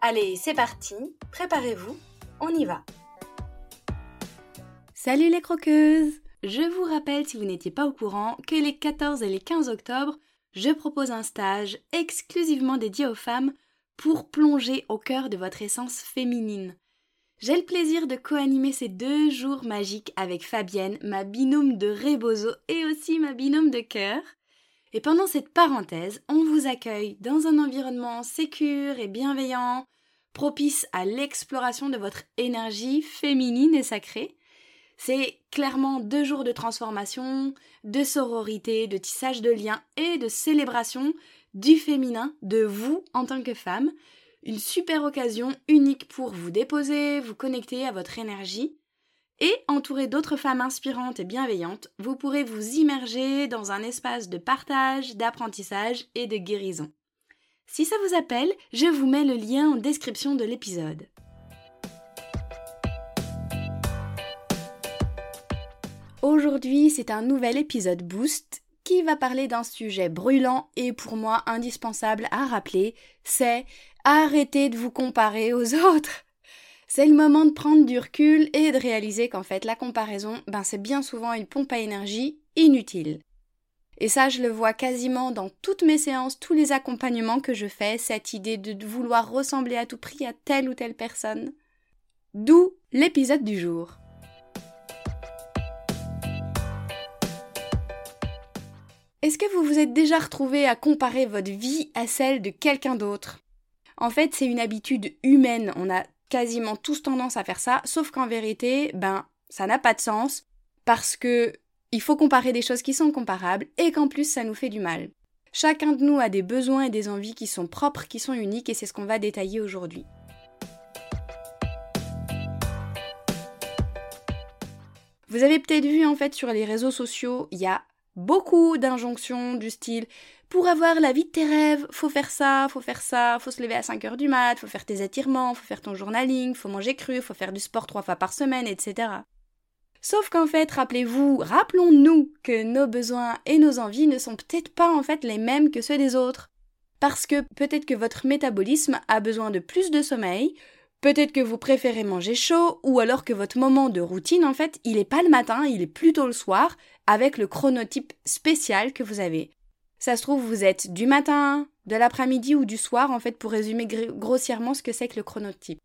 Allez, c'est parti, préparez-vous, on y va. Salut les croqueuses Je vous rappelle, si vous n'étiez pas au courant, que les 14 et les 15 octobre, je propose un stage exclusivement dédié aux femmes pour plonger au cœur de votre essence féminine. J'ai le plaisir de co-animer ces deux jours magiques avec Fabienne, ma binôme de Rebozo et aussi ma binôme de cœur. Et pendant cette parenthèse, on vous accueille dans un environnement sécure et bienveillant, propice à l'exploration de votre énergie féminine et sacrée. C'est clairement deux jours de transformation, de sororité, de tissage de liens et de célébration du féminin, de vous en tant que femme. Une super occasion unique pour vous déposer, vous connecter à votre énergie et entouré d'autres femmes inspirantes et bienveillantes, vous pourrez vous immerger dans un espace de partage, d'apprentissage et de guérison. Si ça vous appelle, je vous mets le lien en description de l'épisode. Aujourd'hui, c'est un nouvel épisode Boost qui va parler d'un sujet brûlant et pour moi indispensable à rappeler, c'est arrêtez de vous comparer aux autres. C'est le moment de prendre du recul et de réaliser qu'en fait la comparaison, ben c'est bien souvent une pompe à énergie inutile. Et ça, je le vois quasiment dans toutes mes séances, tous les accompagnements que je fais, cette idée de vouloir ressembler à tout prix à telle ou telle personne. D'où l'épisode du jour. Est-ce que vous vous êtes déjà retrouvé à comparer votre vie à celle de quelqu'un d'autre? En fait, c'est une habitude humaine. On a quasiment tous tendance à faire ça, sauf qu'en vérité, ben, ça n'a pas de sens parce que il faut comparer des choses qui sont comparables et qu'en plus ça nous fait du mal. Chacun de nous a des besoins et des envies qui sont propres, qui sont uniques et c'est ce qu'on va détailler aujourd'hui. Vous avez peut-être vu en fait sur les réseaux sociaux, il y a beaucoup d'injonctions du style pour avoir la vie de tes rêves, faut faire ça, faut faire ça, faut se lever à 5 heures du mat, faut faire tes étirements, faut faire ton journaling, faut manger cru, faut faire du sport trois fois par semaine, etc. Sauf qu'en fait, rappelez-vous, rappelons-nous que nos besoins et nos envies ne sont peut-être pas en fait les mêmes que ceux des autres. Parce que peut-être que votre métabolisme a besoin de plus de sommeil, peut-être que vous préférez manger chaud, ou alors que votre moment de routine, en fait, il n'est pas le matin, il est plutôt le soir, avec le chronotype spécial que vous avez. Ça se trouve, vous êtes du matin, de l'après-midi ou du soir, en fait, pour résumer grossièrement ce que c'est que le chronotype.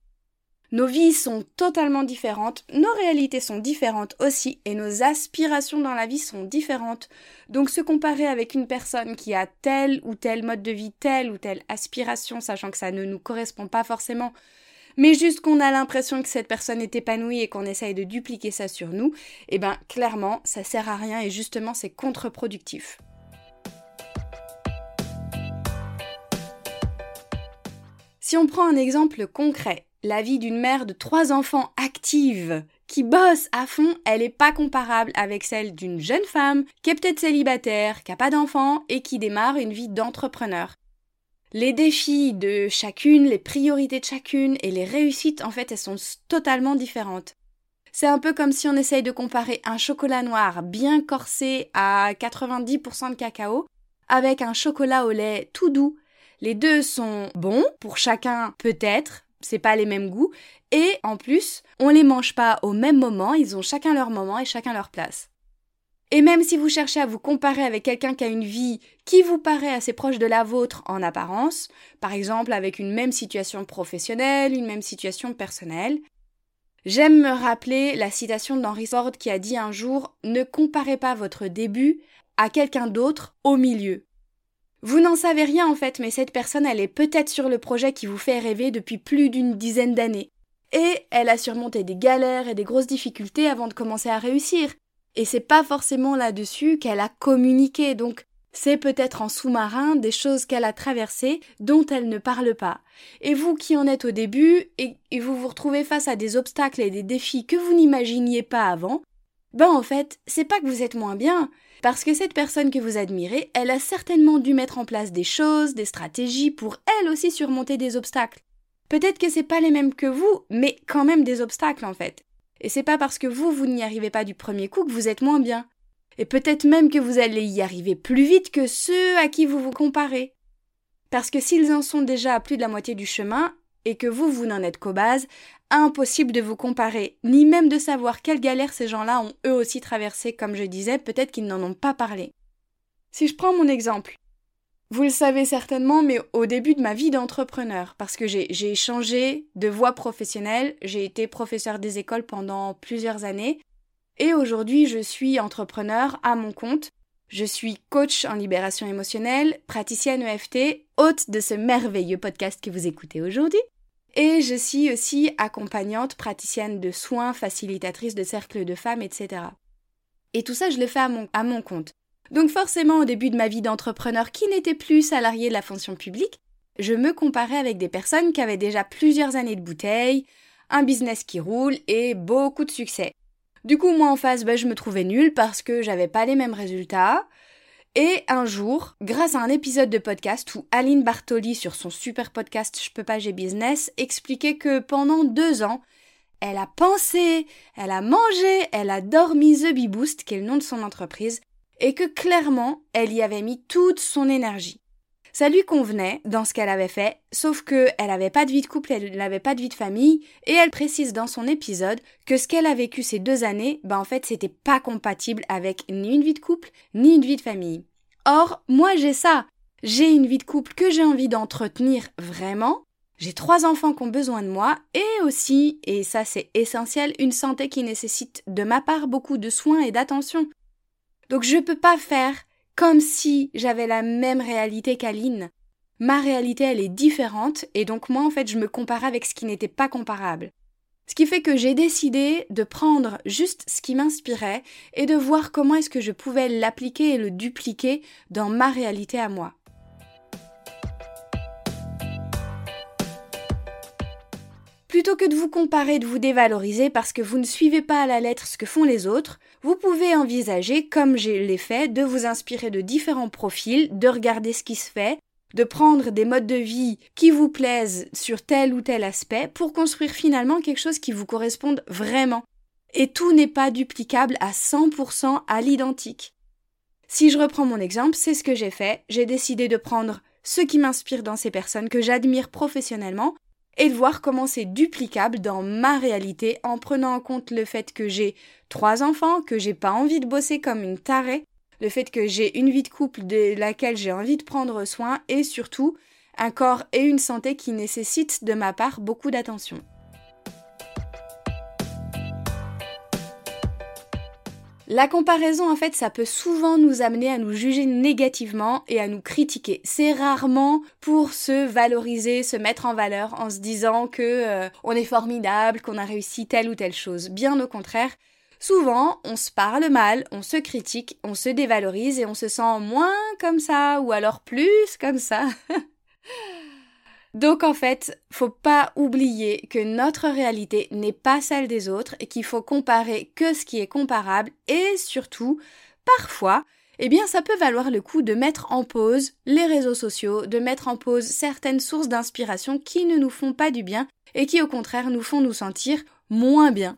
Nos vies sont totalement différentes, nos réalités sont différentes aussi, et nos aspirations dans la vie sont différentes. Donc se comparer avec une personne qui a tel ou tel mode de vie, telle ou telle aspiration, sachant que ça ne nous correspond pas forcément, mais juste qu'on a l'impression que cette personne est épanouie et qu'on essaye de dupliquer ça sur nous, eh ben clairement, ça sert à rien et justement c'est contre-productif. Si on prend un exemple concret, la vie d'une mère de trois enfants active qui bosse à fond, elle n'est pas comparable avec celle d'une jeune femme qui est peut-être célibataire, qui n'a pas d'enfants et qui démarre une vie d'entrepreneur. Les défis de chacune, les priorités de chacune et les réussites, en fait, elles sont totalement différentes. C'est un peu comme si on essaye de comparer un chocolat noir bien corsé à 90% de cacao avec un chocolat au lait tout doux les deux sont bons pour chacun peut-être, c'est pas les mêmes goûts et en plus, on les mange pas au même moment, ils ont chacun leur moment et chacun leur place. Et même si vous cherchez à vous comparer avec quelqu'un qui a une vie qui vous paraît assez proche de la vôtre en apparence, par exemple avec une même situation professionnelle, une même situation personnelle, j'aime me rappeler la citation d'Henry Ford qui a dit un jour Ne comparez pas votre début à quelqu'un d'autre au milieu. Vous n'en savez rien en fait, mais cette personne, elle est peut-être sur le projet qui vous fait rêver depuis plus d'une dizaine d'années. Et elle a surmonté des galères et des grosses difficultés avant de commencer à réussir. Et c'est pas forcément là-dessus qu'elle a communiqué, donc C'est peut-être en sous-marin des choses qu'elle a traversées dont elle ne parle pas. Et vous qui en êtes au début et, vous vous retrouvez face à des obstacles et des défis que vous n'imaginiez pas avant, ben en fait, c'est pas que vous êtes moins bien, parce que cette personne que vous admirez, elle a certainement dû mettre en place des choses, des stratégies pour elle aussi surmonter des obstacles. Peut-être que c'est pas les mêmes que vous, mais quand même des obstacles en fait. Et c'est pas parce que vous, vous n'y arrivez pas du premier coup que vous êtes moins bien. Et peut-être même que vous allez y arriver plus vite que ceux à qui vous vous comparez. Parce que s'ils en sont déjà à plus de la moitié du chemin, et que vous, vous n'en êtes qu'aux bases, impossible de vous comparer, ni même de savoir quelles galères ces gens-là ont eux aussi traversées, comme je disais, peut-être qu'ils n'en ont pas parlé. Si je prends mon exemple, vous le savez certainement, mais au début de ma vie d'entrepreneur, parce que j'ai changé de voie professionnelle, j'ai été professeur des écoles pendant plusieurs années, et aujourd'hui je suis entrepreneur à mon compte, je suis coach en libération émotionnelle, praticienne EFT, hôte de ce merveilleux podcast que vous écoutez aujourd'hui, et je suis aussi accompagnante, praticienne de soins, facilitatrice de cercles de femmes, etc. Et tout ça, je le fais à mon, à mon compte. Donc forcément, au début de ma vie d'entrepreneur qui n'était plus salarié de la fonction publique, je me comparais avec des personnes qui avaient déjà plusieurs années de bouteille, un business qui roule et beaucoup de succès. Du coup, moi en face, ben, je me trouvais nulle parce que j'avais pas les mêmes résultats, et un jour, grâce à un épisode de podcast où Aline Bartoli, sur son super podcast Je peux pas, j'ai business, expliquait que pendant deux ans, elle a pensé, elle a mangé, elle a dormi The Bee Boost, qui est le nom de son entreprise, et que clairement, elle y avait mis toute son énergie. Ça lui convenait dans ce qu'elle avait fait, sauf que elle n'avait pas de vie de couple, elle n'avait pas de vie de famille, et elle précise dans son épisode que ce qu'elle a vécu ces deux années, ben en fait c'était pas compatible avec ni une vie de couple, ni une vie de famille. Or, moi j'ai ça. J'ai une vie de couple que j'ai envie d'entretenir vraiment. J'ai trois enfants qui ont besoin de moi et aussi, et ça c'est essentiel, une santé qui nécessite de ma part beaucoup de soins et d'attention. Donc je peux pas faire comme si j'avais la même réalité qu'Aline. Ma réalité elle est différente et donc moi en fait je me compare avec ce qui n'était pas comparable. Ce qui fait que j'ai décidé de prendre juste ce qui m'inspirait et de voir comment est-ce que je pouvais l'appliquer et le dupliquer dans ma réalité à moi. Plutôt que de vous comparer, de vous dévaloriser parce que vous ne suivez pas à la lettre ce que font les autres, vous pouvez envisager, comme je l'ai fait, de vous inspirer de différents profils, de regarder ce qui se fait, de prendre des modes de vie qui vous plaisent sur tel ou tel aspect pour construire finalement quelque chose qui vous corresponde vraiment. Et tout n'est pas duplicable à 100% à l'identique. Si je reprends mon exemple, c'est ce que j'ai fait. J'ai décidé de prendre ce qui m'inspire dans ces personnes que j'admire professionnellement et de voir comment c'est duplicable dans ma réalité en prenant en compte le fait que j'ai trois enfants, que j'ai pas envie de bosser comme une tarée, le fait que j'ai une vie de couple de laquelle j'ai envie de prendre soin et surtout un corps et une santé qui nécessitent de ma part beaucoup d'attention. La comparaison, en fait, ça peut souvent nous amener à nous juger négativement et à nous critiquer. C'est rarement pour se valoriser, se mettre en valeur en se disant que euh, on est formidable, qu'on a réussi telle ou telle chose. Bien au contraire, Souvent, on se parle mal, on se critique, on se dévalorise et on se sent moins comme ça ou alors plus comme ça. Donc en fait, faut pas oublier que notre réalité n'est pas celle des autres et qu'il faut comparer que ce qui est comparable et surtout, parfois, eh bien ça peut valoir le coup de mettre en pause les réseaux sociaux, de mettre en pause certaines sources d'inspiration qui ne nous font pas du bien et qui au contraire nous font nous sentir moins bien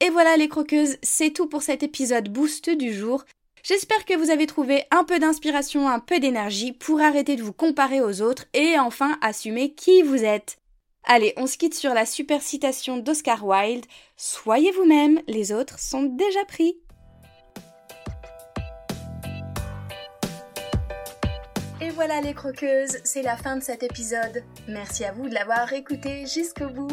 Et voilà les croqueuses, c'est tout pour cet épisode boost du jour. J'espère que vous avez trouvé un peu d'inspiration, un peu d'énergie pour arrêter de vous comparer aux autres et enfin assumer qui vous êtes. Allez, on se quitte sur la super citation d'Oscar Wilde. Soyez vous-même, les autres sont déjà pris. Et voilà les croqueuses, c'est la fin de cet épisode. Merci à vous de l'avoir écouté jusqu'au bout.